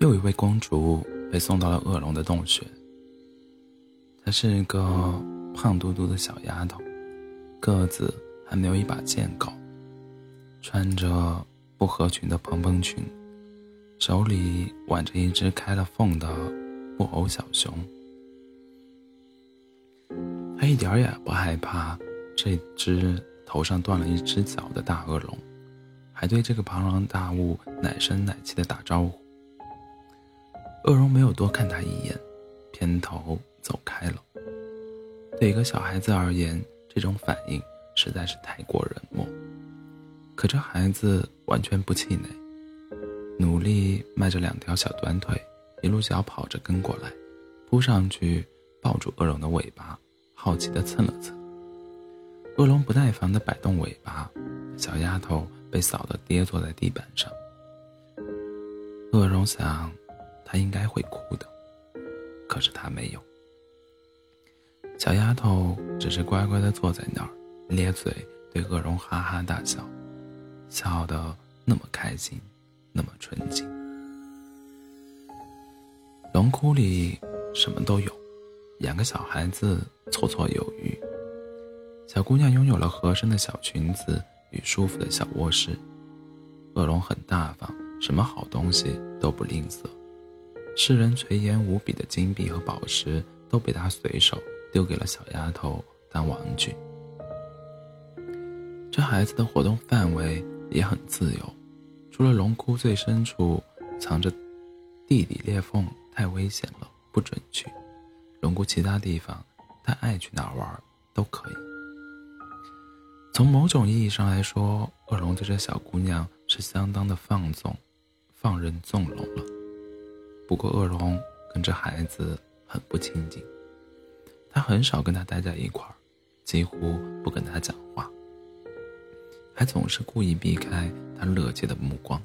又一位公主被送到了恶龙的洞穴。她是一个胖嘟嘟的小丫头，个子还没有一把剑高，穿着不合群的蓬蓬裙，手里挽着一只开了缝的布偶小熊。她一点也不害怕这只头上断了一只脚的大恶龙，还对这个庞然大物奶声奶气的打招呼。恶龙没有多看他一眼，偏头走开了。对一个小孩子而言，这种反应实在是太过冷漠。可这孩子完全不气馁，努力迈着两条小短腿，一路小跑着跟过来，扑上去抱住恶龙的尾巴，好奇地蹭了蹭。恶龙不耐烦地摆动尾巴，小丫头被扫得跌坐在地板上。恶龙想。他应该会哭的，可是他没有。小丫头只是乖乖的坐在那儿，咧嘴对恶龙哈哈大笑，笑得那么开心，那么纯净。龙窟里什么都有，养个小孩子绰绰有余。小姑娘拥有了合身的小裙子与舒服的小卧室。恶龙很大方，什么好东西都不吝啬。世人垂涎无比的金币和宝石都被他随手丢给了小丫头当玩具。这孩子的活动范围也很自由，除了龙窟最深处藏着地底裂缝太危险了，不准去。龙窟其他地方，他爱去哪玩都可以。从某种意义上来说，恶龙对这小姑娘是相当的放纵、放任纵容了。不过，恶龙跟这孩子很不亲近，他很少跟他待在一块儿，几乎不跟他讲话，还总是故意避开他乐界的目光，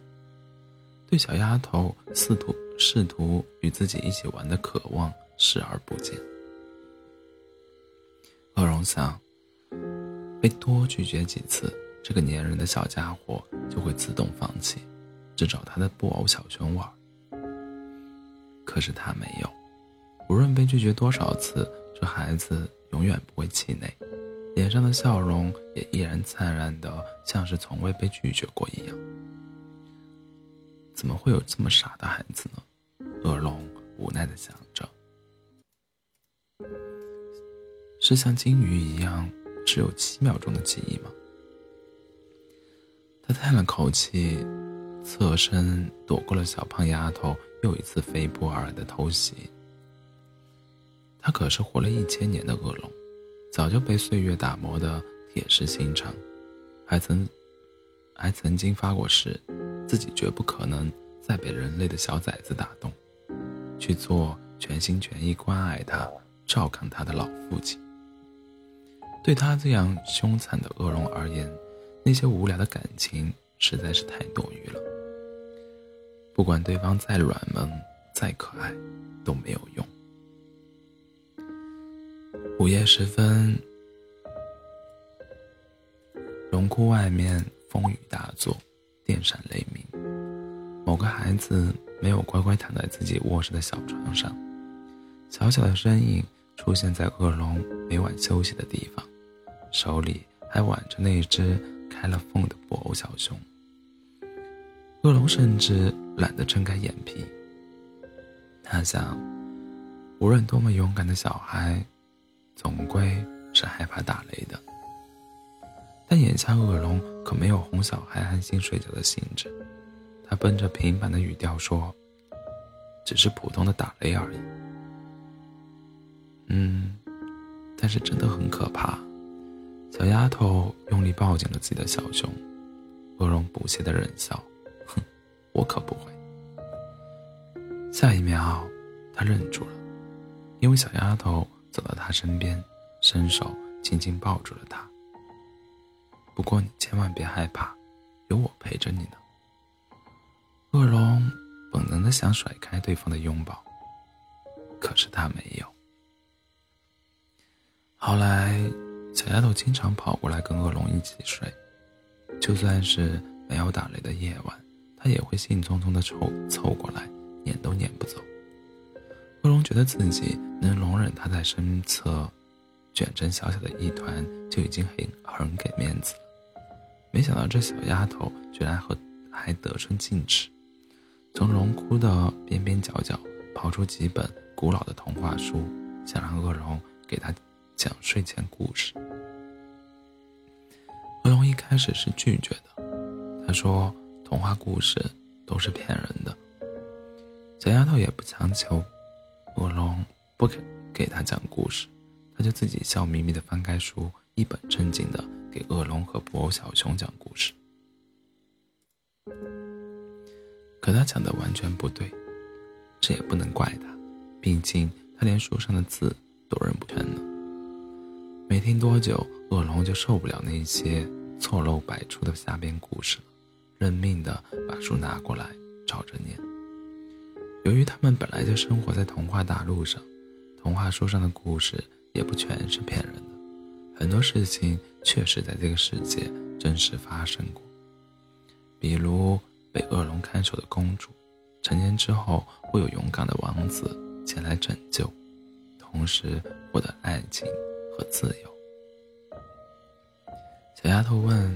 对小丫头试图试图与自己一起玩的渴望视而不见。恶龙想，被多拒绝几次，这个粘人的小家伙就会自动放弃，只找他的布偶小熊玩。可是他没有，无论被拒绝多少次，这孩子永远不会气馁，脸上的笑容也依然灿烂的，像是从未被拒绝过一样。怎么会有这么傻的孩子呢？恶龙无奈的想着。是像金鱼一样只有七秒钟的记忆吗？他叹了口气，侧身躲过了小胖丫头。又一次飞扑而来的偷袭。他可是活了一千年的恶龙，早就被岁月打磨的铁石心肠，还曾，还曾经发过誓，自己绝不可能再被人类的小崽子打动，去做全心全意关爱他、照看他的老父亲。对他这样凶残的恶龙而言，那些无聊的感情实在是太多余了。不管对方再软萌、再可爱，都没有用。午夜时分，龙窟外面风雨大作，电闪雷鸣。某个孩子没有乖乖躺在自己卧室的小床上，小小的身影出现在恶龙每晚休息的地方，手里还挽着那只开了缝的布偶小熊。恶龙甚至懒得睁开眼皮。他想，无论多么勇敢的小孩，总归是害怕打雷的。但眼下恶龙可没有哄小孩安心睡觉的兴致。他奔着平板的语调说：“只是普通的打雷而已。”嗯，但是真的很可怕。小丫头用力抱紧了自己的小熊，恶龙不屑的冷笑。我可不会。下一秒，他愣住了，因为小丫头走到他身边，伸手轻轻抱住了他。不过你千万别害怕，有我陪着你呢。恶龙本能的想甩开对方的拥抱，可是他没有。后来，小丫头经常跑过来跟恶龙一起睡，就算是没有打雷的夜晚。他也会兴冲冲地凑凑过来，撵都撵不走。恶龙觉得自己能容忍他在身侧卷成小小的一团，就已经很很给面子了。没想到这小丫头居然和还得寸进尺，从龙窟的边边角角刨出几本古老的童话书，想让恶龙给他讲睡前故事。恶龙一开始是拒绝的，他说童话故事都是骗人的。小丫头也不强求，恶龙不肯给他讲故事，他就自己笑眯眯的翻开书，一本正经的给恶龙和布偶小熊讲故事。可他讲的完全不对，这也不能怪他，毕竟他连书上的字都认不全呢。没听多久，恶龙就受不了那些错漏百出的瞎编故事了，认命的把书拿过来照着念。由于他们本来就生活在童话大陆上，童话书上的故事也不全是骗人的，很多事情确实在这个世界真实发生过。比如被恶龙看守的公主，成年之后会有勇敢的王子前来拯救，同时获得爱情。和自由。小丫头问：“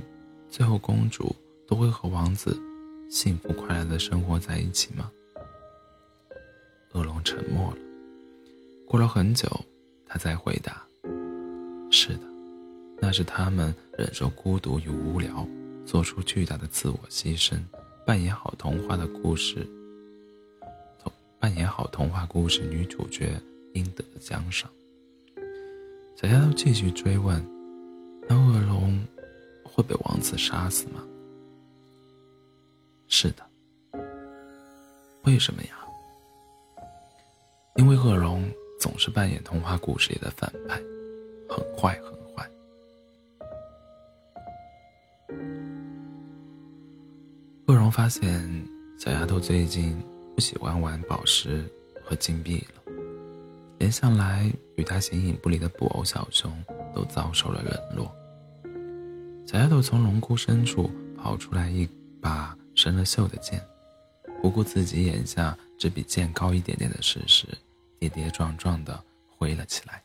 最后公主都会和王子幸福快乐的生活在一起吗？”恶龙沉默了。过了很久，他才回答：“是的，那是他们忍受孤独与无聊，做出巨大的自我牺牲，扮演好童话的故事，扮演好童话故事女主角应得的奖赏。”小丫头继续追问：“那恶龙会被王子杀死吗？”“是的。”“为什么呀？”“因为恶龙总是扮演童话故事里的反派，很坏很坏。”恶龙发现小丫头最近不喜欢玩宝石和金币了。连向来与他形影不离的布偶小熊都遭受了冷落。小丫头从龙窟深处跑出来一把生了锈的剑，不顾自己眼下只比剑高一点点的事实，跌跌撞撞地挥了起来。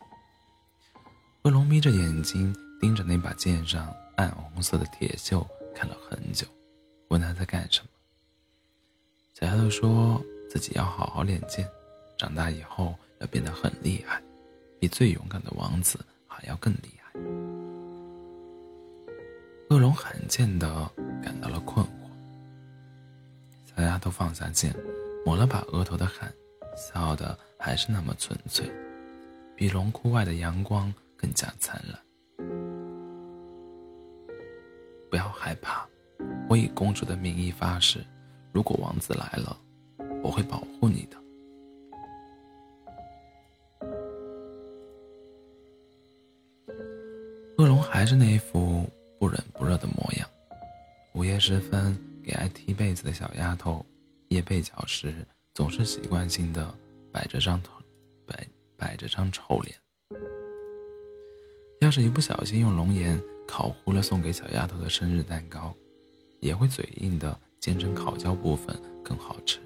恶龙眯着眼睛盯着那把剑上暗红色的铁锈看了很久，问他在干什么。小丫头说自己要好好练剑，长大以后。要变得很厉害，比最勇敢的王子还要更厉害。恶龙罕见的感到了困惑。都放下剑，抹了把额头的汗，笑得还是那么纯粹，比龙窟外的阳光更加灿烂。不要害怕，我以公主的名义发誓，如果王子来了，我会保护你的。恶龙还是那一副不冷不热的模样。午夜时分，给爱踢被子的小丫头掖被角时，总是习惯性的摆着张头摆摆着张臭脸。要是一不小心用龙眼烤糊了送给小丫头的生日蛋糕，也会嘴硬的坚称烤焦部分更好吃。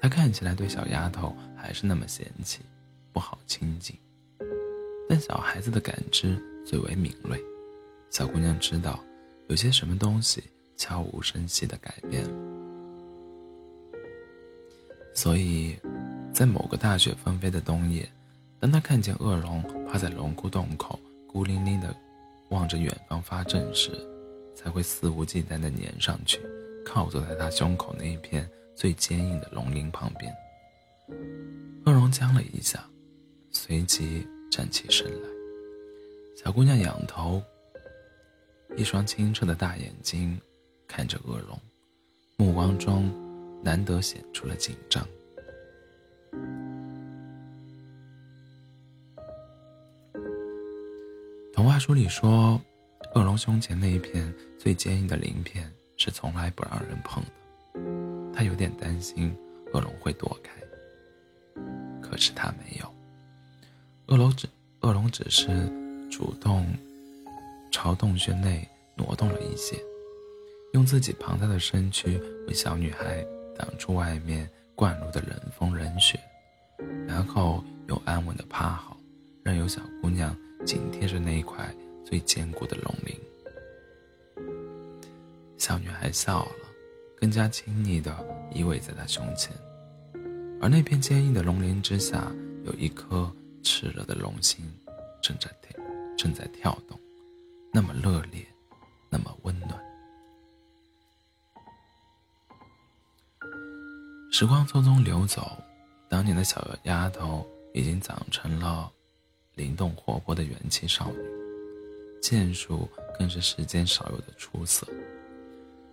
他看起来对小丫头还是那么嫌弃，不好亲近。但小孩子的感知。最为敏锐，小姑娘知道，有些什么东西悄无声息的改变了。所以，在某个大雪纷飞的冬夜，当他看见恶龙趴在龙窟洞口，孤零零的望着远方发震时，才会肆无忌惮的粘上去，靠坐在他胸口那一片最坚硬的龙鳞旁边。恶龙僵了一下，随即站起身来。小姑娘仰头，一双清澈的大眼睛看着恶龙，目光中难得显出了紧张。童话书里说，恶龙胸前那一片最坚硬的鳞片是从来不让人碰的。他有点担心恶龙会躲开，可是他没有。恶龙只，恶龙只是。主动朝洞穴内挪动了一些，用自己庞大的身躯为小女孩挡住外面灌入的冷风冷雪，然后又安稳的趴好，任由小姑娘紧贴着那一块最坚固的龙鳞。小女孩笑了，更加亲昵地依偎在他胸前，而那片坚硬的龙鳞之下，有一颗炽热的龙心正在跳，正在跳动，那么热烈，那么温暖。时光匆匆流走，当年的小丫头已经长成了灵动活泼的元气少女，剑术更是世间少有的出色。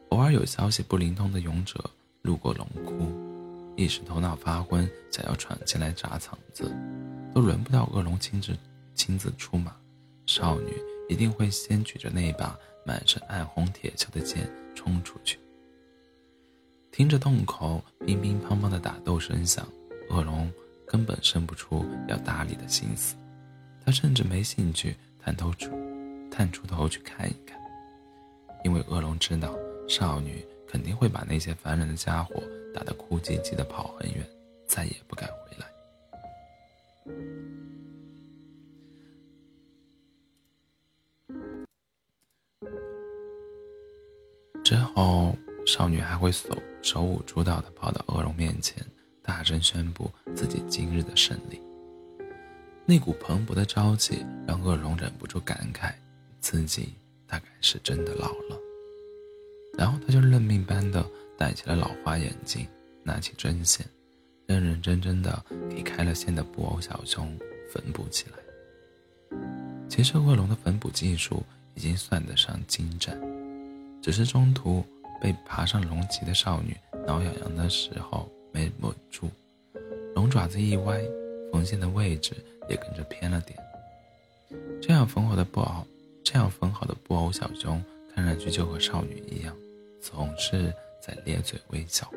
偶尔有消息不灵通的勇者路过龙窟，一时头脑发昏，想要闯进来砸场子，都轮不到恶龙亲自亲自出马，少女一定会先举着那把满是暗红铁锈的剑冲出去。听着洞口乒乒乓乓的打斗声响，恶龙根本生不出要搭理的心思，他甚至没兴趣探头出探出头去看一看，因为恶龙知道。少女肯定会把那些烦人的家伙打得哭唧唧的跑很远，再也不敢回来。之后，少女还会手手舞足蹈的跑到恶龙面前，大声宣布自己今日的胜利。那股蓬勃的朝气让恶龙忍不住感慨，自己大概是真的老了。然后他就认命般的戴起了老花眼镜，拿起针线，认认真真的给开了线的布偶小熊缝补起来。其实恶龙的缝补技术已经算得上精湛，只是中途被爬上龙脊的少女挠痒痒的时候没稳住，龙爪子一歪，缝线的位置也跟着偏了点。这样缝好的布偶，这样缝好的布偶小熊。看上去就和少女一样，总是在咧嘴微笑。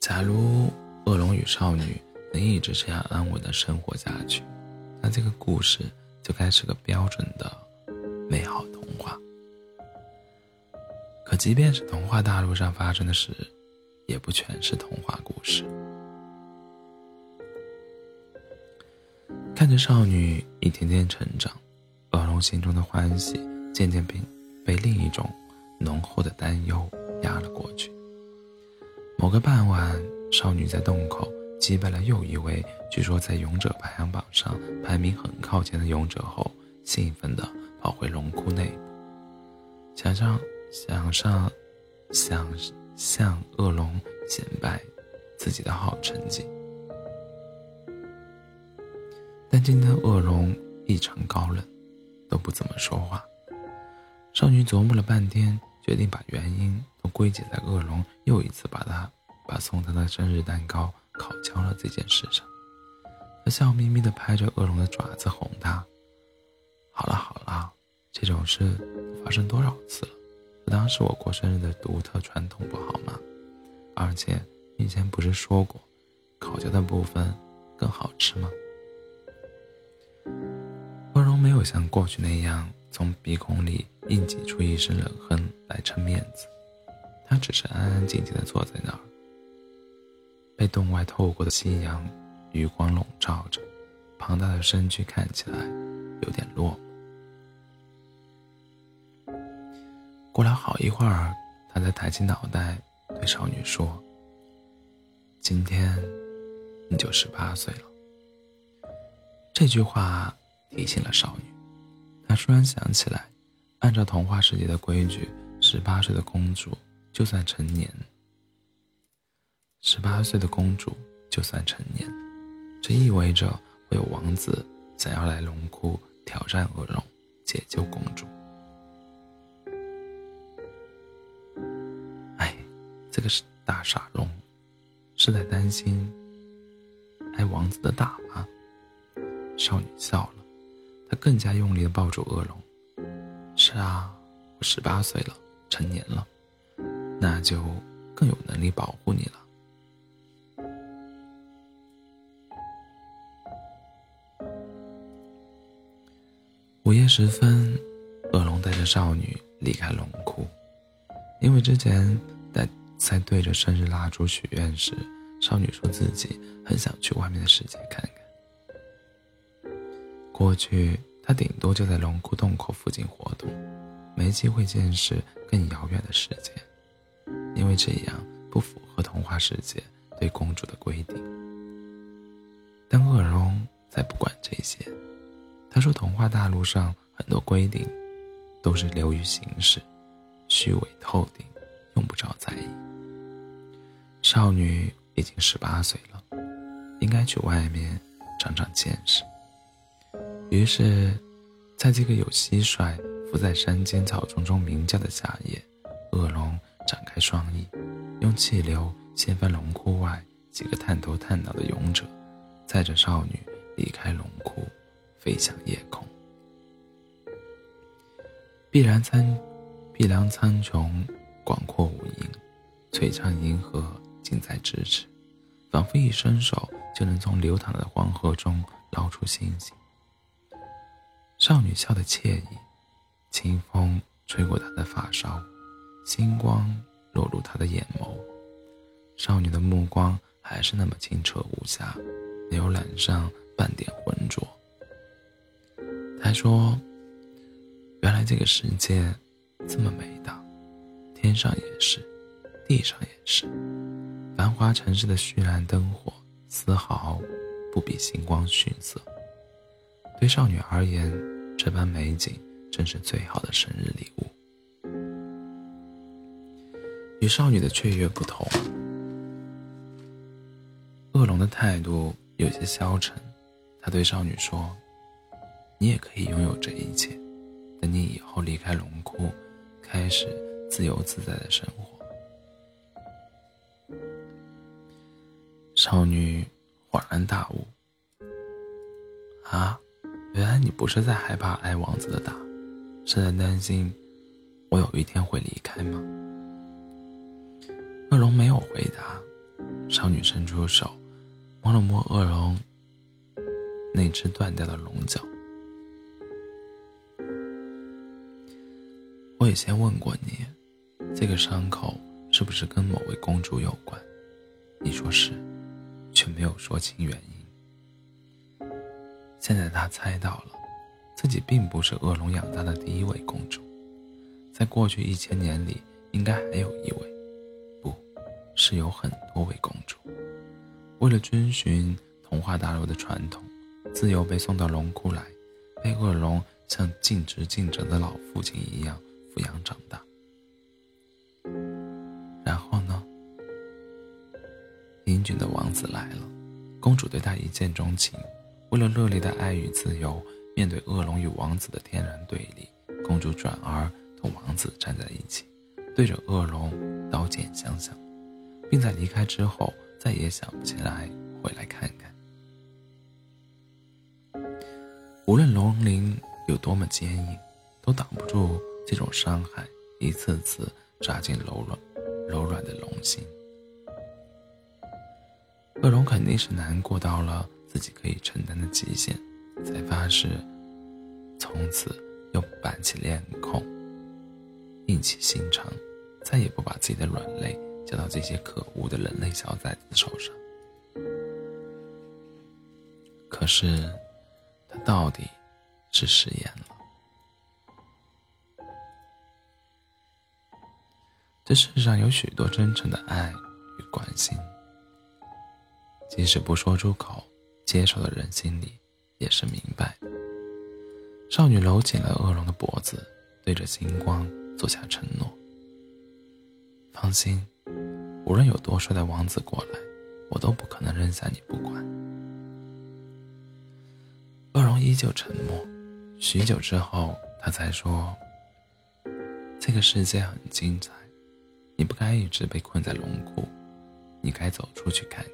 假如恶龙与少女能一直这样安稳的生活下去，那这个故事就该是个标准的美好童话。可即便是童话大陆上发生的事，也不全是童话故事。看着少女一天天成长。恶龙心中的欢喜渐渐被被另一种浓厚的担忧压了过去。某个傍晚，少女在洞口击败了又一位据说在勇者排行榜上排名很靠前的勇者后，兴奋地跑回龙窟内，想象想上想向恶龙显摆自己的好成绩。但今天恶龙异常高冷。都不怎么说话。少女琢磨了半天，决定把原因都归结在恶龙又一次把她把送她的生日蛋糕烤焦了这件事上。她笑眯眯地拍着恶龙的爪子哄他：“好了好了，这种事发生多少次了？这当是我过生日的独特传统不好吗？而且以前不是说过，烤焦的部分更好吃吗？”温柔没有像过去那样从鼻孔里硬挤出一声冷哼来撑面子，他只是安安静静的坐在那儿，被洞外透过的夕阳余光笼罩着，庞大的身躯看起来有点落寞。过了好一会儿，他才抬起脑袋对少女说：“今天你就十八岁了。”这句话。提醒了少女，她突然想起来，按照童话世界的规矩，十八岁的公主就算成年。十八岁的公主就算成年，这意味着会有王子想要来龙窟挑战恶龙，解救公主。这个是大傻龙，是在担心挨王子的打吗？少女笑了。她更加用力的抱住恶龙。是啊，我十八岁了，成年了，那就更有能力保护你了。午夜时分，恶龙带着少女离开龙窟，因为之前在对着生日蜡烛许愿时，少女说自己很想去外面的世界看看。过去，她顶多就在龙窟洞口附近活动，没机会见识更遥远的世界，因为这样不符合童话世界对公主的规定。但恶龙才不管这些，他说：“童话大陆上很多规定，都是流于形式，虚伪透顶，用不着在意。”少女已经十八岁了，应该去外面长长见识。于是，在这个有蟋蟀伏在山间草丛中鸣叫的夏夜，恶龙展开双翼，用气流掀翻龙窟外几个探头探脑的勇者，载着少女离开龙窟，飞向夜空。碧蓝苍，碧蓝苍穹，广阔无垠，璀璨银河。近在咫尺，仿佛一伸手就能从流淌的黄河中捞出星星。少女笑得惬意，清风吹过她的发梢，星光落入她的眼眸。少女的目光还是那么清澈无瑕，没有染上半点浑浊。她说：“原来这个世界这么美的，天上也是，地上也是。”繁华城市的绚烂灯火，丝毫不比星光逊色。对少女而言，这般美景正是最好的生日礼物。与少女的雀跃不同，恶龙的态度有些消沉。他对少女说：“你也可以拥有这一切，等你以后离开龙窟，开始自由自在的生活。”少女恍然大悟：“啊，原来你不是在害怕挨王子的打，是在担心我有一天会离开吗？”恶龙没有回答。少女伸出手，摸了摸恶龙那只断掉的龙角。我以前问过你，这个伤口是不是跟某位公主有关？你说是。却没有说清原因。现在他猜到了，自己并不是恶龙养大的第一位公主，在过去一千年里，应该还有一位，不是有很多位公主。为了遵循童话大陆的传统，自由被送到龙窟来，被恶龙像尽职尽责的老父亲一样抚养长大。俊的王子来了，公主对他一见钟情。为了热烈的爱与自由，面对恶龙与王子的天然对立，公主转而同王子站在一起，对着恶龙刀剑相向，并在离开之后再也想不起来回来看看。无论龙鳞有多么坚硬，都挡不住这种伤害一次次扎进柔软、柔软的龙心。恶龙肯定是难过到了自己可以承担的极限，才发誓，从此又板起脸孔，硬起心肠，再也不把自己的软肋交到这些可恶的人类小崽子手上。可是，他到底是食言了。这世上有许多真诚的爱与关心。即使不说出口，接受的人心里也是明白。少女搂紧了恶龙的脖子，对着星光做下承诺：“放心，无论有多帅的王子过来，我都不可能扔下你不管。”恶龙依旧沉默，许久之后，他才说：“这个世界很精彩，你不该一直被困在龙窟，你该走出去看看。”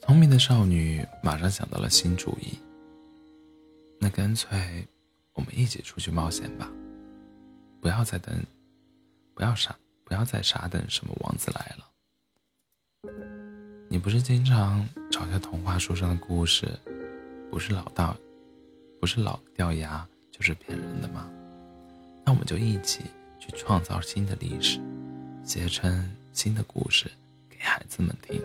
聪明的少女马上想到了新主意。那干脆，我们一起出去冒险吧，不要再等，不要傻，不要再傻等什么王子来了。你不是经常嘲笑童话书上的故事，不是老道，不是老掉牙，就是骗人的吗？那我们就一起去创造新的历史，写成新的故事给孩子们听。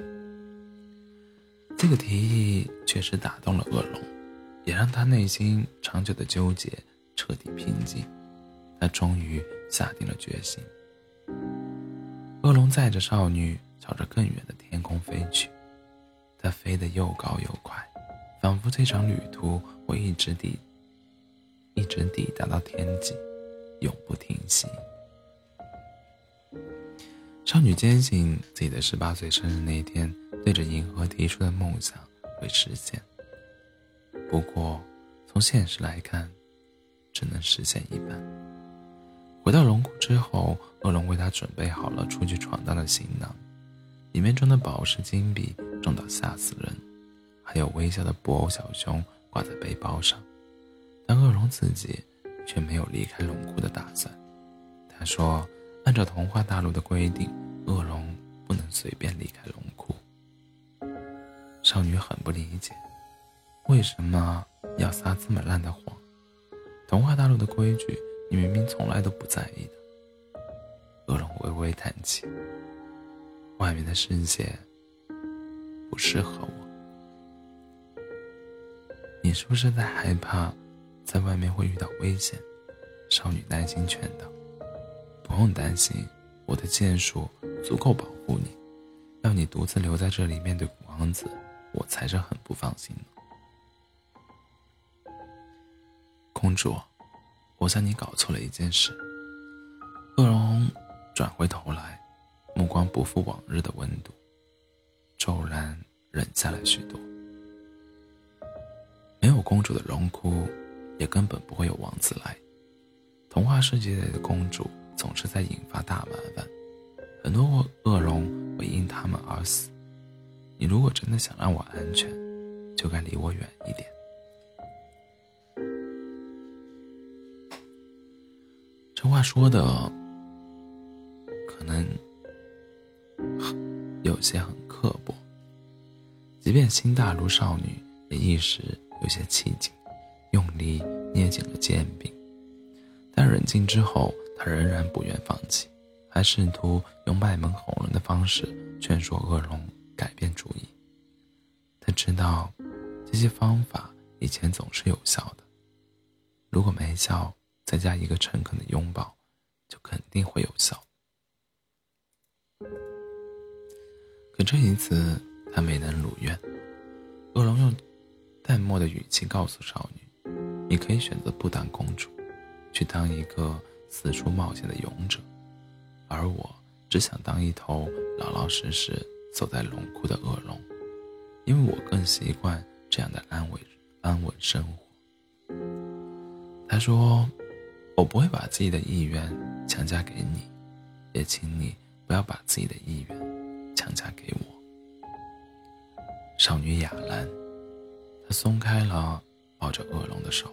这个提议确实打动了恶龙，也让他内心长久的纠结彻底平静。他终于下定了决心。恶龙载着少女朝着更远的天空飞去，它飞得又高又快，仿佛这场旅途会一直抵，一直抵达到天际，永不停息。少女坚信自己的十八岁生日那天，对着银河提出的梦想会实现。不过，从现实来看，只能实现一半。回到龙窟之后，恶龙为他准备好了出去闯荡的行囊，里面装的宝石金币重到吓死人，还有微笑的布偶小熊挂在背包上。但恶龙自己却没有离开龙窟的打算。他说：“按照童话大陆的规定，恶龙不能随便离开龙窟。”少女很不理解，为什么要撒这么烂的谎？童话大陆的规矩。你明明从来都不在意的，恶龙微微叹气。外面的世界不适合我。你是不是在害怕，在外面会遇到危险？少女耐心劝道：“不用担心，我的剑术足够保护你。要你独自留在这里面对王子，我才是很不放心公主。”我想你搞错了一件事。恶龙转回头来，目光不复往日的温度，骤然冷下来许多。没有公主的荣枯，也根本不会有王子来。童话世界里的公主总是在引发大麻烦，很多恶龙会因他们而死。你如果真的想让我安全，就该离我远一点。这话说的可能有些很刻薄，即便心大如少女，也一时有些气紧，用力捏紧了剑柄。但冷静之后，他仍然不愿放弃，还试图用卖萌哄人的方式劝说恶龙改变主意。他知道这些方法以前总是有效的，如果没效。再加一个诚恳的拥抱，就肯定会有效。可这一次，他没能如愿。恶龙用淡漠的语气告诉少女：“你可以选择不当公主，去当一个四处冒险的勇者，而我只想当一头老老实实走在龙窟的恶龙，因为我更习惯这样的安稳安稳生活。”他说。我不会把自己的意愿强加给你，也请你不要把自己的意愿强加给我。少女雅兰，她松开了抱着恶龙的手。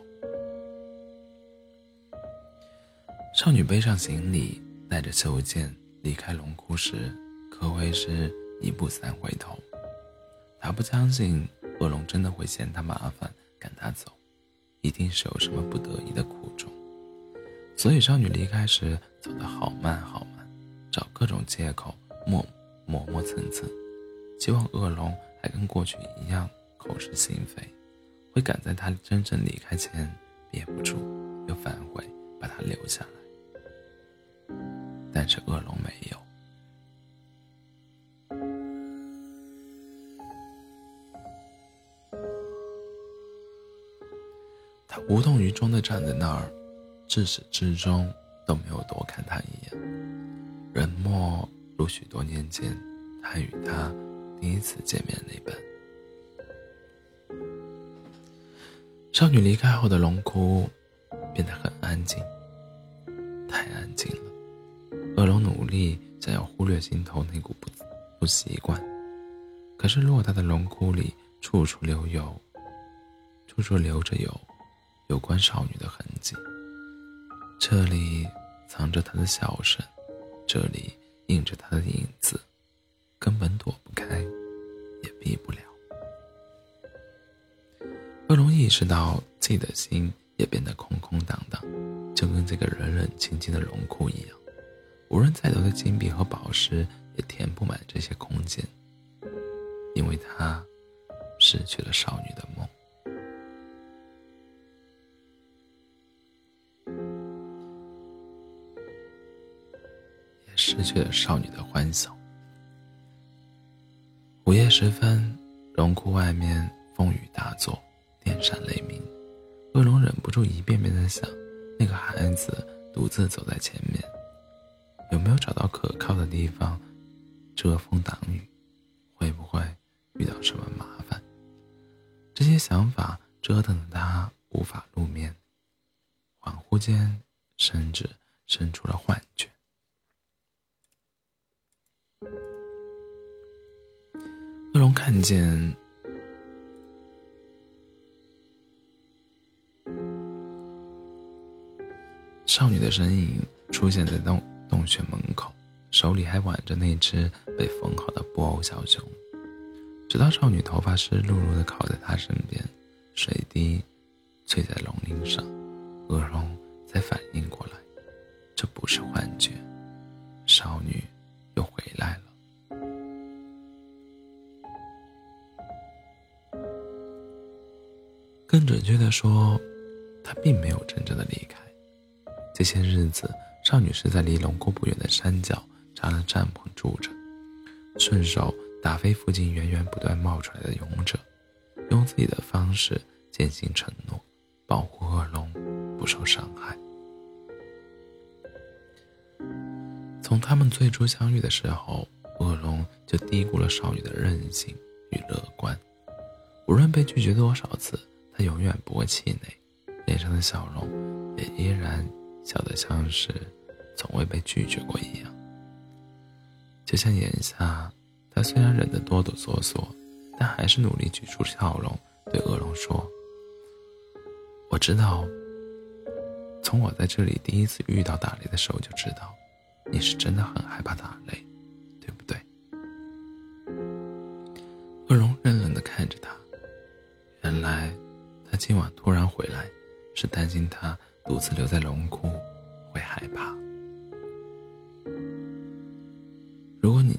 少女背上行李，带着袖剑离开龙窟时，可谓是一步三回头。她不相信恶龙真的会嫌她麻烦赶她走，一定是有什么不得已的苦衷。所以，少女离开时走得好慢好慢，找各种借口默磨磨蹭蹭，希望恶龙还跟过去一样口是心非，会赶在他真正离开前憋不住又反悔把他留下来。但是恶龙没有，他无动于衷地站在那儿。自始至终都没有多看他一眼，冷漠如许多年前他与他第一次见面那般。少女离开后的龙窟变得很安静，太安静了。恶龙努力想要忽略心头那股不不习惯，可是偌大的龙窟里，处处留有，处处留着有有关少女的痕迹。这里藏着他的笑声，这里映着他的影子根本躲不开也避不了。恶龙意识到自己的心也变得空空荡荡就跟这个冷冷清清的龙窟一样。无论再多的金币和宝石也填不满这些空间因为他失去了少女的梦。失去了少女的欢笑。午夜时分，龙窟外面风雨大作，电闪雷鸣。恶龙忍不住一遍遍的想：那个孩子独自走在前面，有没有找到可靠的地方遮风挡雨？会不会遇到什么麻烦？这些想法折腾的他无法入眠，恍惚间甚至生出了幻看见少女的身影出现在洞洞穴门口，手里还挽着那只被缝好的布偶小熊。直到少女头发湿漉漉的靠在他身边，水滴碎在龙鳞上，恶龙才反应过来，这不是幻觉，少女。又回来了。准确的说，他并没有真正的离开。这些日子，少女是在离龙宫不远的山脚扎了帐篷住着，顺手打飞附近源源不断冒出来的勇者，用自己的方式践行承诺，保护恶龙不受伤害。从他们最初相遇的时候，恶龙就低估了少女的韧性与乐观。无论被拒绝多少次，他永远不会气馁，脸上的笑容也依然笑得像是从未被拒绝过一样。就像眼下，他虽然忍得哆哆嗦嗦，但还是努力举出笑容，对恶龙说：“我知道，从我在这里第一次遇到打雷的时候就知道。”你是真的很害怕打雷，今晚突然回来，是担心他独自留在龙窟会害怕。如果你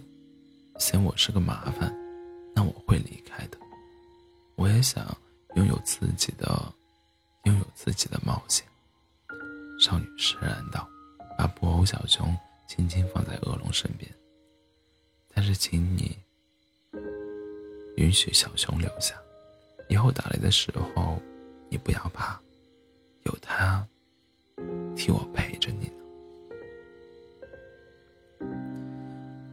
嫌我是个麻烦，那我会离开的。我也想拥有自己的，拥有自己的冒险。少女释然道，把布偶小熊。轻轻放在恶龙身边，但是请你允许小熊留下。以后打雷的时候，你不要怕，有他替我陪着你呢。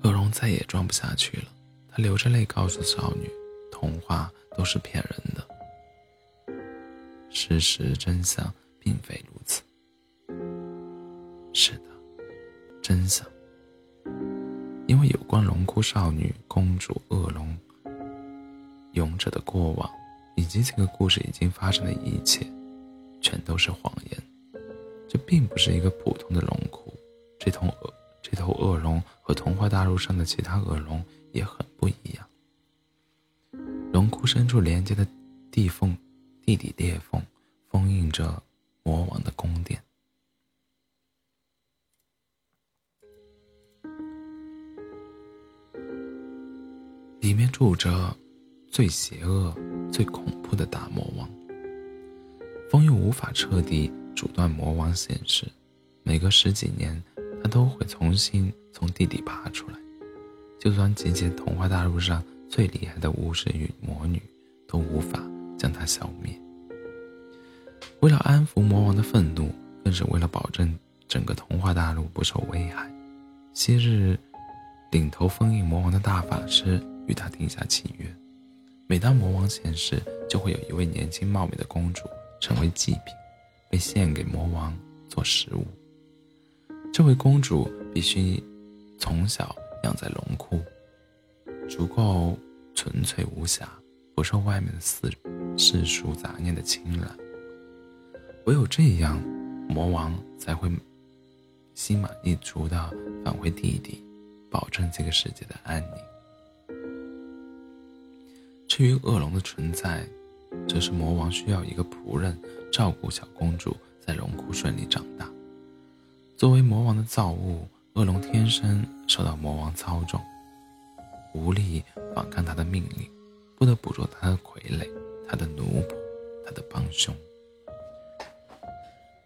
恶龙再也装不下去了，他流着泪告诉少女：“童话都是骗人的，事实真相并非如此。”是的。真相，因为有关龙窟少女、公主、恶龙、勇者的过往，以及这个故事已经发生的一切，全都是谎言。这并不是一个普通的龙窟，这头恶这头恶龙和童话大陆上的其他恶龙也很不一样。龙窟深处连接的地缝、地底裂缝，封印着魔王的宫殿。里面住着最邪恶、最恐怖的大魔王。风又无法彻底阻断魔王现世，每隔十几年，他都会重新从地底爬出来。就算集结童话大陆上最厉害的巫师与魔女，都无法将他消灭。为了安抚魔王的愤怒，更是为了保证整个童话大陆不受危害，昔日领头封印魔王的大法师。与他定下契约，每当魔王现世，就会有一位年轻貌美的公主成为祭品，被献给魔王做食物。这位公主必须从小养在龙窟，足够纯粹无瑕，不受外面的世世俗杂念的侵染。唯有这样，魔王才会心满意足地返回地底，保证这个世界的安宁。至于恶龙的存在，这是魔王需要一个仆人照顾小公主在龙窟顺利长大。作为魔王的造物，恶龙天生受到魔王操纵，无力反抗他的命令，不得捕捉他的傀儡、他的奴仆、他的帮凶。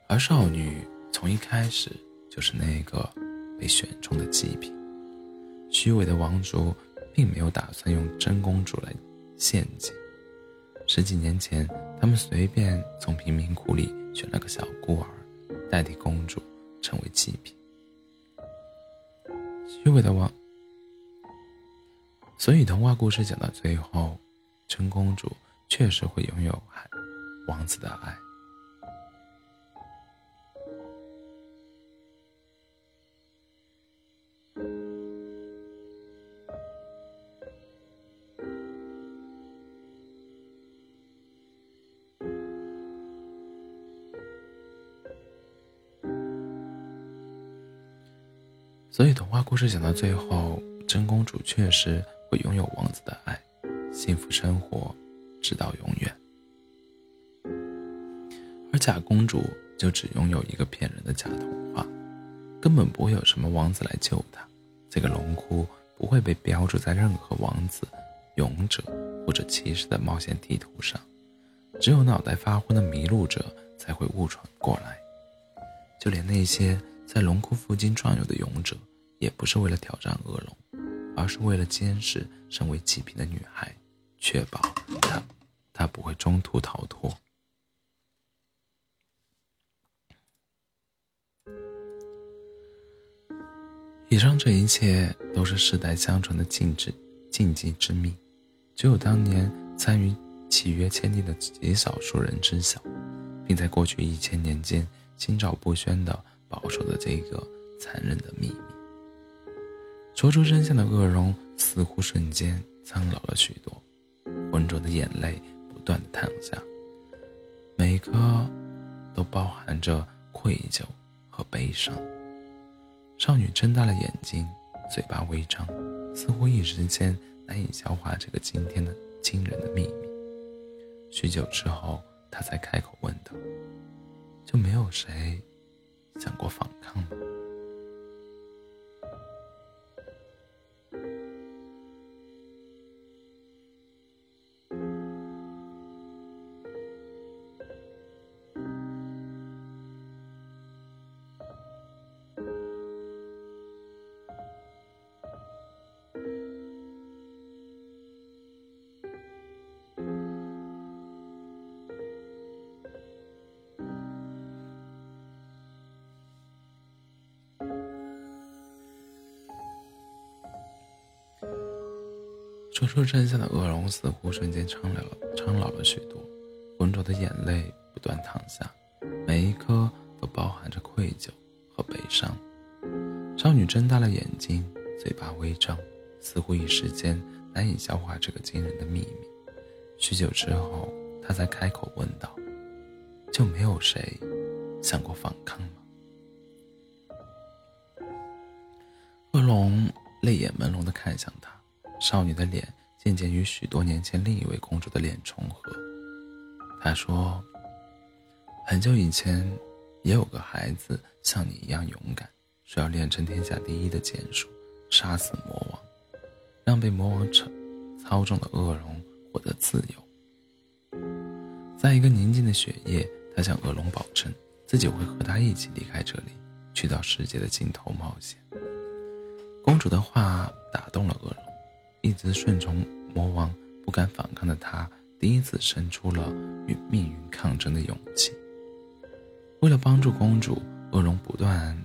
而少女从一开始就是那个被选中的祭品。虚伪的王族并没有打算用真公主来陷阱。十几年前，他们随便从贫民窟里选了个小孤儿，代替公主成为祭品。虚伪的王，所以童话故事讲到最后，真公主确实会拥有海王子的爱。故事讲到最后，真公主确实会拥有王子的爱，幸福生活，直到永远。而假公主就只拥有一个骗人的假童话，根本不会有什么王子来救她。这个龙窟不会被标注在任何王子、勇者或者骑士的冒险地图上，只有脑袋发昏的迷路者才会误闯过来。就连那些在龙窟附近转悠的勇者。也不是为了挑战恶龙，而是为了监视身为祭品的女孩，确保她她不会中途逃脱。以上这一切都是世代相传的禁止禁忌之秘，只有当年参与契约签订的极少数人知晓，并在过去一千年间心照不宣的保守着这个残忍的秘密。说出真相的恶龙似乎瞬间苍老了许多，浑浊的眼泪不断的淌下，每颗都包含着愧疚和悲伤。少女睁大了眼睛，嘴巴微张，似乎一时间难以消化这个惊天的惊人的秘密。许久之后，她才开口问道：“就没有谁想过反抗吗？”说出真相的恶龙似乎瞬间苍老了，苍老了许多，浑浊的眼泪不断淌下，每一颗都包含着愧疚和悲伤。少女睁大了眼睛，嘴巴微张，似乎一时间难以消化这个惊人的秘密。许久之后，她才开口问道：“就没有谁想过反抗吗？”恶龙泪眼朦胧地看向她。少女的脸渐渐与许多年前另一位公主的脸重合。她说：“很久以前，也有个孩子像你一样勇敢，说要练成天下第一的剑术，杀死魔王，让被魔王操操纵的恶龙获得自由。在一个宁静的雪夜，他向恶龙保证，自己会和他一起离开这里，去到世界的尽头冒险。”公主的话打动了恶龙。一直顺从魔王、不敢反抗的他，第一次生出了与命运抗争的勇气。为了帮助公主，恶龙不断。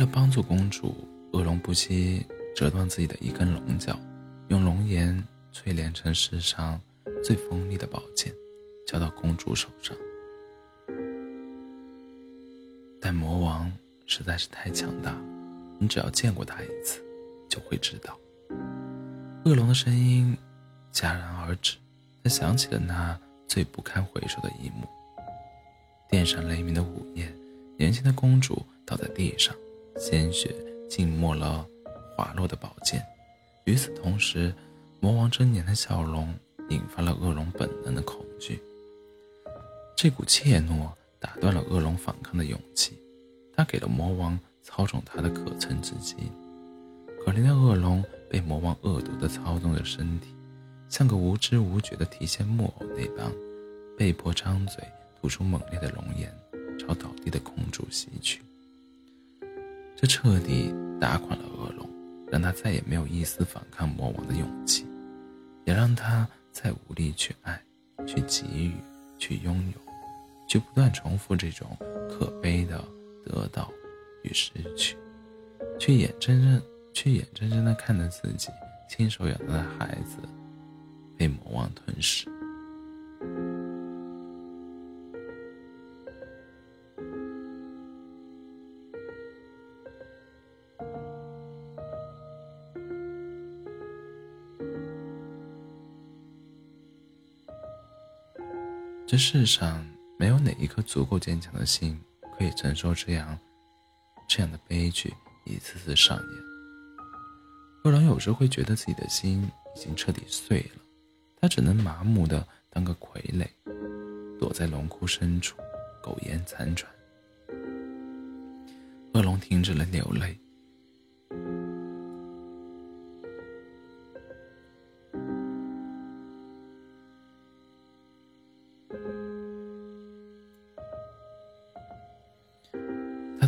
为了帮助公主，恶龙不惜折断自己的一根龙角，用龙岩淬炼成世上最锋利的宝剑交到公主手上。但魔王实在是太强大，你只要见过他一次，就会知道。恶龙的声音戛然而止，他想起了那最不堪回首的一幕：电闪雷鸣的午夜，年轻的公主倒在地上，鲜血浸没了滑落的宝剑。与此同时，魔王狰狞的笑容引发了恶龙本能的恐惧。这股怯懦打断了恶龙反抗的勇气，他给了魔王操纵他的可乘之机。可怜的恶龙被魔王恶毒地操纵着身体，像个无知无觉的提线木偶那般，被迫张嘴吐出猛烈的龙颜，朝倒地的公主袭去。这彻底打垮了恶龙，让他再也没有一丝反抗魔王的勇气，也让他再无力去爱、去给予、去拥有，去不断重复这种可悲的得到与失去，却眼睁睁。却眼睁睁地看着自己亲手养大的孩子被魔王吞噬。这世上没有哪一颗足够坚强的心可以承受这样这样的悲剧一次次上演。恶龙有时会觉得自己的心已经彻底碎了，他只能麻木的当个傀儡，躲在龙窟深处，苟延残喘。恶龙停止了流泪，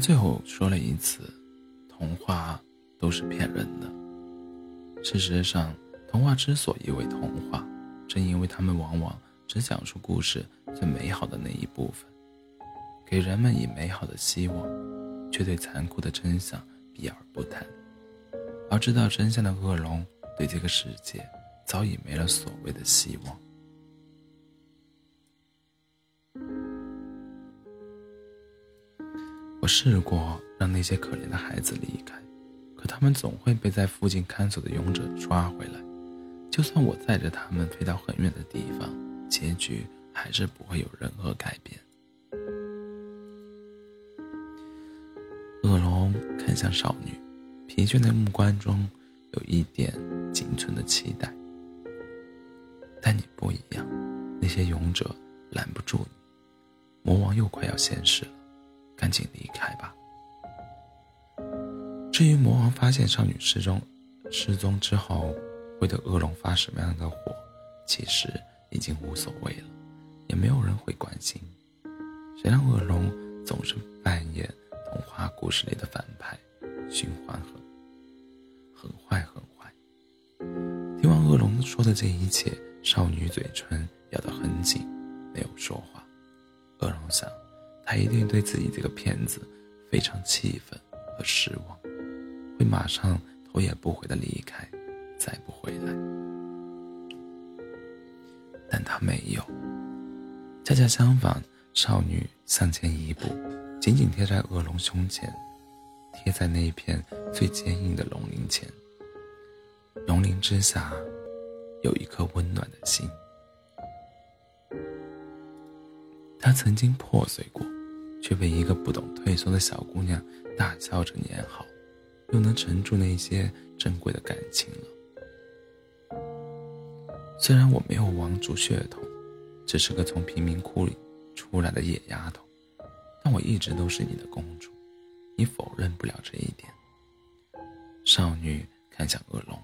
最后说了一次：“童话都是骗人的。”事实上，童话之所以为童话，正因为他们往往只讲述故事最美好的那一部分，给人们以美好的希望，却对残酷的真相避而不谈。而知道真相的恶龙，对这个世界早已没了所谓的希望。我试过让那些可怜的孩子离开。可他们总会被在附近看守的勇者抓回来，就算我载着他们飞到很远的地方，结局还是不会有任何改变。恶龙看向少女，疲倦的目光中有一点仅存的期待。但你不一样，那些勇者拦不住你，魔王又快要现世了，赶紧离开吧。至于魔王发现少女失踪失踪之后会对恶龙发什么样的火，其实已经无所谓了，也没有人会关心。谁让恶龙总是扮演童话故事里的反派，循环很很坏很坏。听完恶龙说的这一切，少女嘴唇咬得很紧，没有说话。恶龙想，他一定对自己这个骗子非常气愤和失望。会马上头也不回的离开，再不回来。但他没有，恰恰相反，少女向前一步，紧紧贴在恶龙胸前，贴在那一片最坚硬的龙鳞前。龙鳞之下，有一颗温暖的心。她曾经破碎过，却被一个不懂退缩的小姑娘大笑着粘好。又能沉住那些珍贵的感情了。虽然我没有王族血统，只是个从贫民窟里出来的野丫头，但我一直都是你的公主，你否认不了这一点。少女看向恶龙，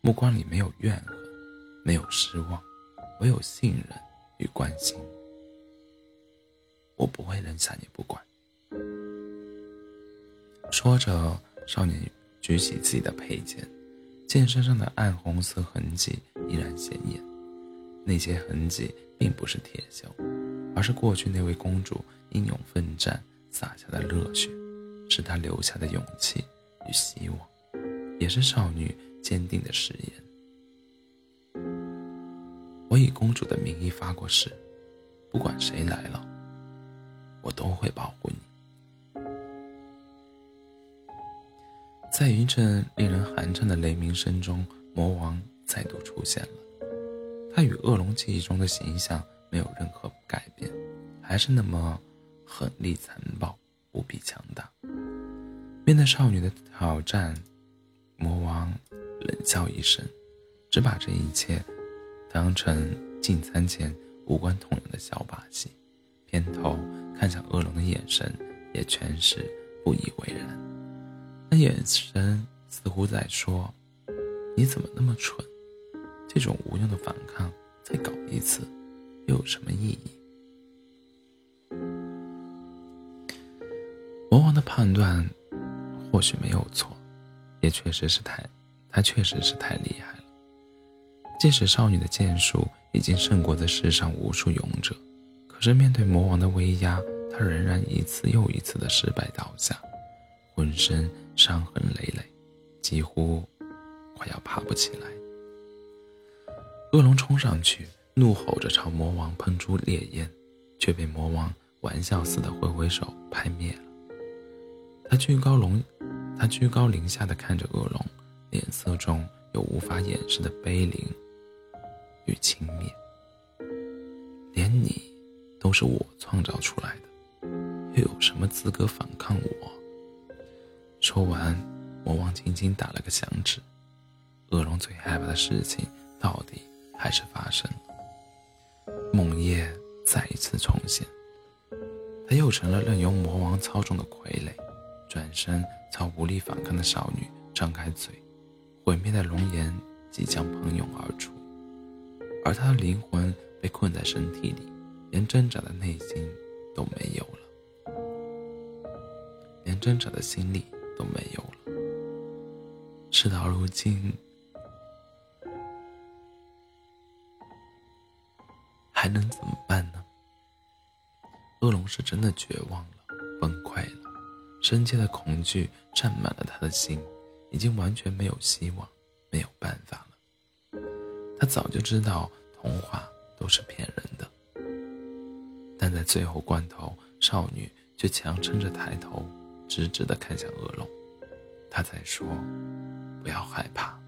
目光里没有怨恨，没有失望，唯有信任与关心。我不会扔下你不管。说着。少年举起自己的佩剑，剑身上的暗红色痕迹依然显眼。那些痕迹并不是铁锈，而是过去那位公主英勇奋战洒下的热血，是她留下的勇气与希望，也是少女坚定的誓言。我以公主的名义发过誓，不管谁来了，我都会保护你。”在一阵令人寒颤的雷鸣声中，魔王再度出现了。他与恶龙记忆中的形象没有任何改变，还是那么狠厉残暴、无比强大。面对少女的挑战，魔王冷笑一声，只把这一切当成进餐前无关痛痒的小把戏，偏头看向恶龙的眼神也全是不以为然。那眼神似乎在说：“你怎么那么蠢？这种无用的反抗，再搞一次，又有什么意义？”魔王的判断或许没有错，也确实是太，他确实是太厉害了。即使少女的剑术已经胜过这世上无数勇者，可是面对魔王的威压，他仍然一次又一次的失败倒下。浑身伤痕累累，几乎快要爬不起来。恶龙冲上去，怒吼着朝魔王喷出烈焰，却被魔王玩笑似的挥挥手拍灭了。他居高龙，他居高临下的看着恶龙，脸色中有无法掩饰的悲悯与轻蔑。连你都是我创造出来的，又有什么资格反抗我？说完，魔王轻轻打了个响指。恶龙最害怕的事情，到底还是发生了。梦魇再一次重现，他又成了任由魔王操纵的傀儡。转身朝无力反抗的少女张开嘴，毁灭的龙炎即将喷涌而出，而他的灵魂被困在身体里，连挣扎的内心都没有了，连挣扎的心力。都没有了。事到如今，还能怎么办呢？恶龙是真的绝望了，崩溃了，深切的恐惧占满了他的心，已经完全没有希望，没有办法了。他早就知道童话都是骗人的，但在最后关头，少女却强撑着抬头。直直的看向恶龙，她在说：“不要害怕，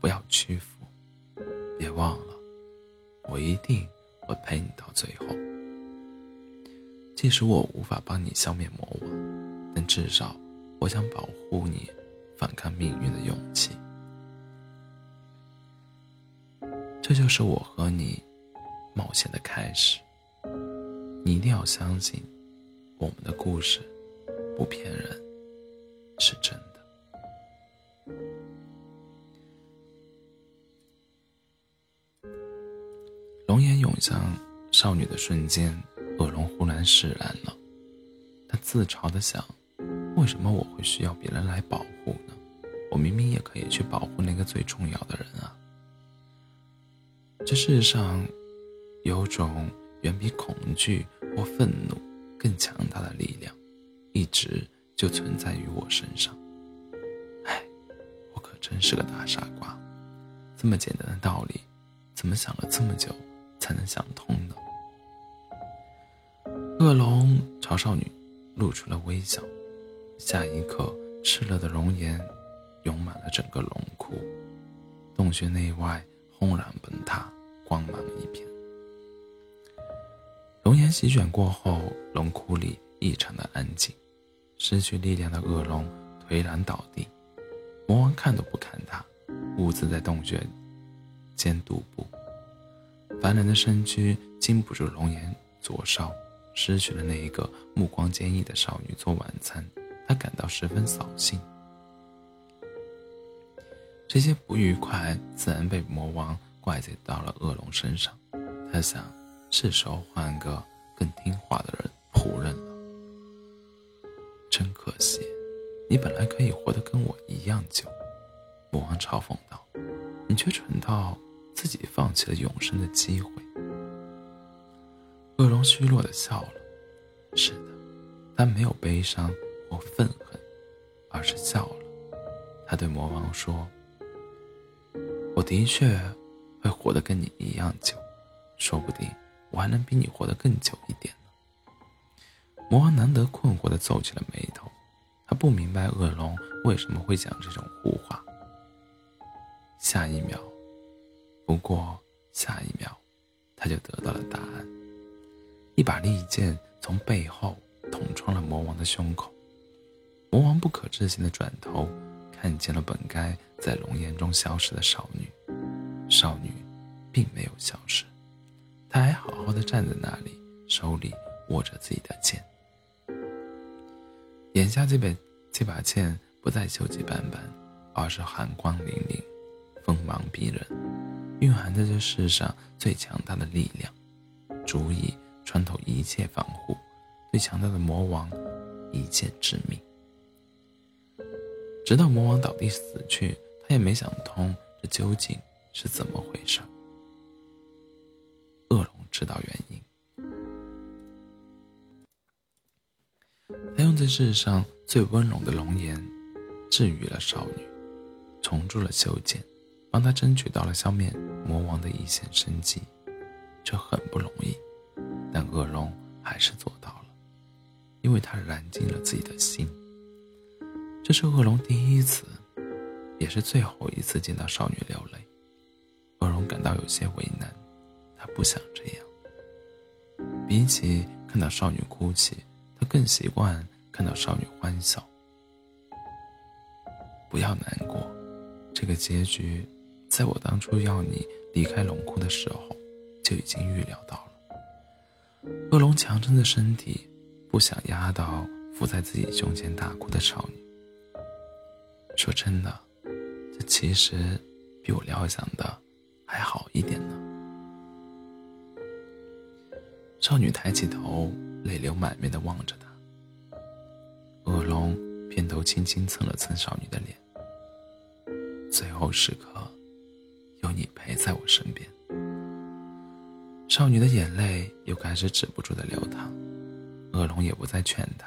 不要屈服，别忘了，我一定会陪你到最后。即使我无法帮你消灭魔王，但至少我想保护你反抗命运的勇气。这就是我和你冒险的开始。你一定要相信，我们的故事。”不骗人，是真的。龙眼涌向少女的瞬间，恶龙忽然释然了。他自嘲的想：为什么我会需要别人来保护呢？我明明也可以去保护那个最重要的人啊！这世上，有种远比恐惧或愤怒更强大的力量。一直就存在于我身上。唉，我可真是个大傻瓜，这么简单的道理，怎么想了这么久才能想通呢？恶龙朝少女露出了微笑，下一刻，炽热的熔岩涌满了整个龙窟，洞穴内外轰然崩塌，光芒一片。席卷过后，龙窟里异常的安静。失去力量的恶龙颓然倒地，魔王看都不看他，兀自在洞穴间踱步。凡人的身躯经不住龙炎灼烧，失去了那一个目光坚毅的少女做晚餐，他感到十分扫兴。这些不愉快自然被魔王怪罪到了恶龙身上。他想，是时候换个更听话的人仆人了。真可惜，你本来可以活得跟我一样久。”魔王嘲讽道，“你却蠢到自己放弃了永生的机会。”恶龙虚弱的笑了，是的，他没有悲伤或愤恨，而是笑了。他对魔王说：“我的确会活得跟你一样久，说不定我还能比你活得更久一点呢。魔王难得困惑的皱起了眉头，他不明白恶龙为什么会讲这种胡话。下一秒，不过下一秒，他就得到了答案。一把利剑从背后捅穿了魔王的胸口，魔王不可置信的转头，看见了本该在龙岩中消失的少女。少女，并没有消失，他还好好的站在那里，手里握着自己的剑。眼下这把这把剑不再锈迹斑斑，而是寒光凛凛，锋芒逼人，蕴含着这世上最强大的力量，足以穿透一切防护，对强大的魔王一剑致命。直到魔王倒地死去，他也没想通这究竟。是怎么回事？知道原因，他用这世上最温柔的容颜治愈了少女，重铸了修剑，帮他争取到了消灭魔王的一线生机。这很不容易，但恶龙还是做到了，因为他燃尽了自己的心。这是恶龙第一次，也是最后一次见到少女流泪。恶龙感到有些为难，他不想这样。比起看到少女哭泣，他更习惯看到少女欢笑。不要难过，这个结局，在我当初要你离开龙窟的时候，就已经预料到了。恶龙强撑着身体，不想压到伏在自己胸前大哭的少女。说真的，这其实比我料想的。还好一点呢。少女抬起头，泪流满面的望着他。恶龙偏头轻轻蹭了蹭少女的脸。最后时刻，有你陪在我身边。少女的眼泪又开始止不住的流淌。恶龙也不再劝她，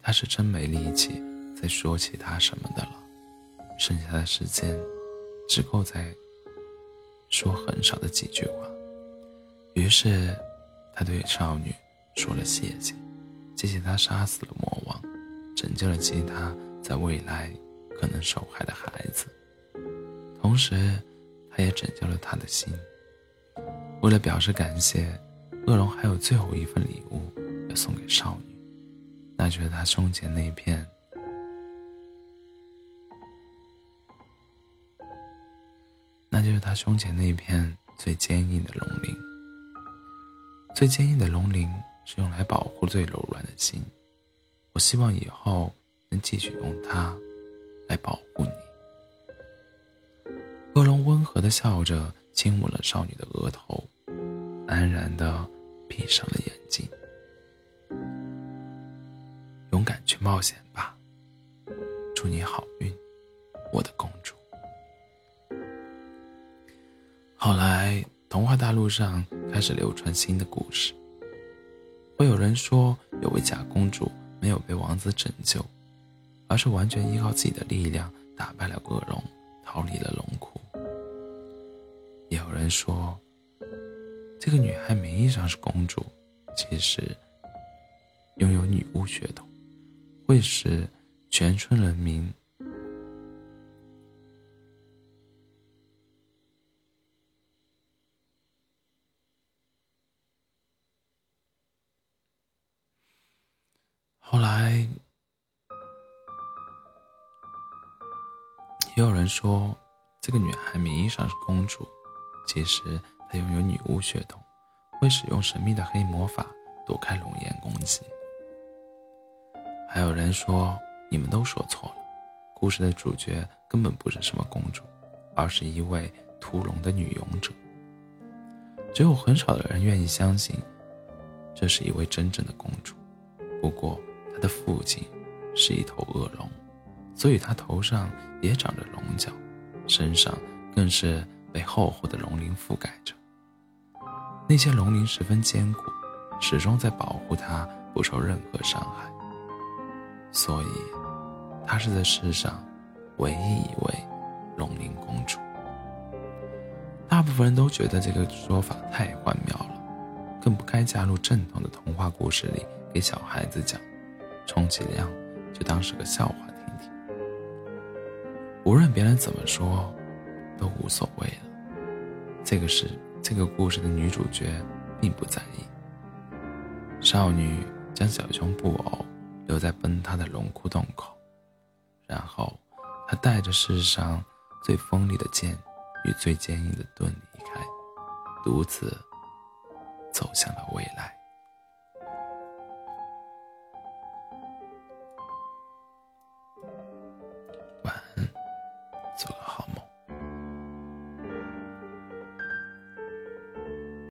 他是真没力气再说其他什么的了。剩下的时间，只够在。说很少的几句话，于是他对少女说了谢谢，谢谢他杀死了魔王，拯救了其他在未来可能受害的孩子，同时他也拯救了他的心。为了表示感谢，恶龙还有最后一份礼物要送给少女，那就是他胸前那片。那就是他胸前那片最坚硬的龙鳞。最坚硬的龙鳞是用来保护最柔软的心。我希望以后能继续用它来保护你。恶龙温和的笑着，亲吻了少女的额头，安然的闭上了眼睛。勇敢去冒险吧，祝你好运，我的公主。后来，童话大陆上开始流传新的故事。会有人说，有位假公主没有被王子拯救，而是完全依靠自己的力量打败了恶龙，逃离了龙窟。也有人说，这个女孩名义上是公主，其实拥有女巫血统，会使全村人民。也有人说，这个女孩名义上是公主，其实她拥有女巫血统，会使用神秘的黑魔法躲开龙焰攻击。还有人说，你们都说错了，故事的主角根本不是什么公主，而是一位屠龙的女勇者。只有很少的人愿意相信，这是一位真正的公主。不过。她的父亲是一头恶龙，所以他头上也长着龙角，身上更是被厚厚的龙鳞覆盖着。那些龙鳞十分坚固，始终在保护他不受任何伤害。所以，她是这世上唯一一位龙鳞公主。大部分人都觉得这个说法太荒谬了，更不该加入正统的童话故事里给小孩子讲，充其量就当是个笑话听听。无论别人怎么说，都无所谓了。这个是这个故事的女主角并不在意。少女将小熊布偶留在崩塌的龙窟洞口，然后她带着世上最锋利的剑与最坚硬的盾离开，独自走向了未来。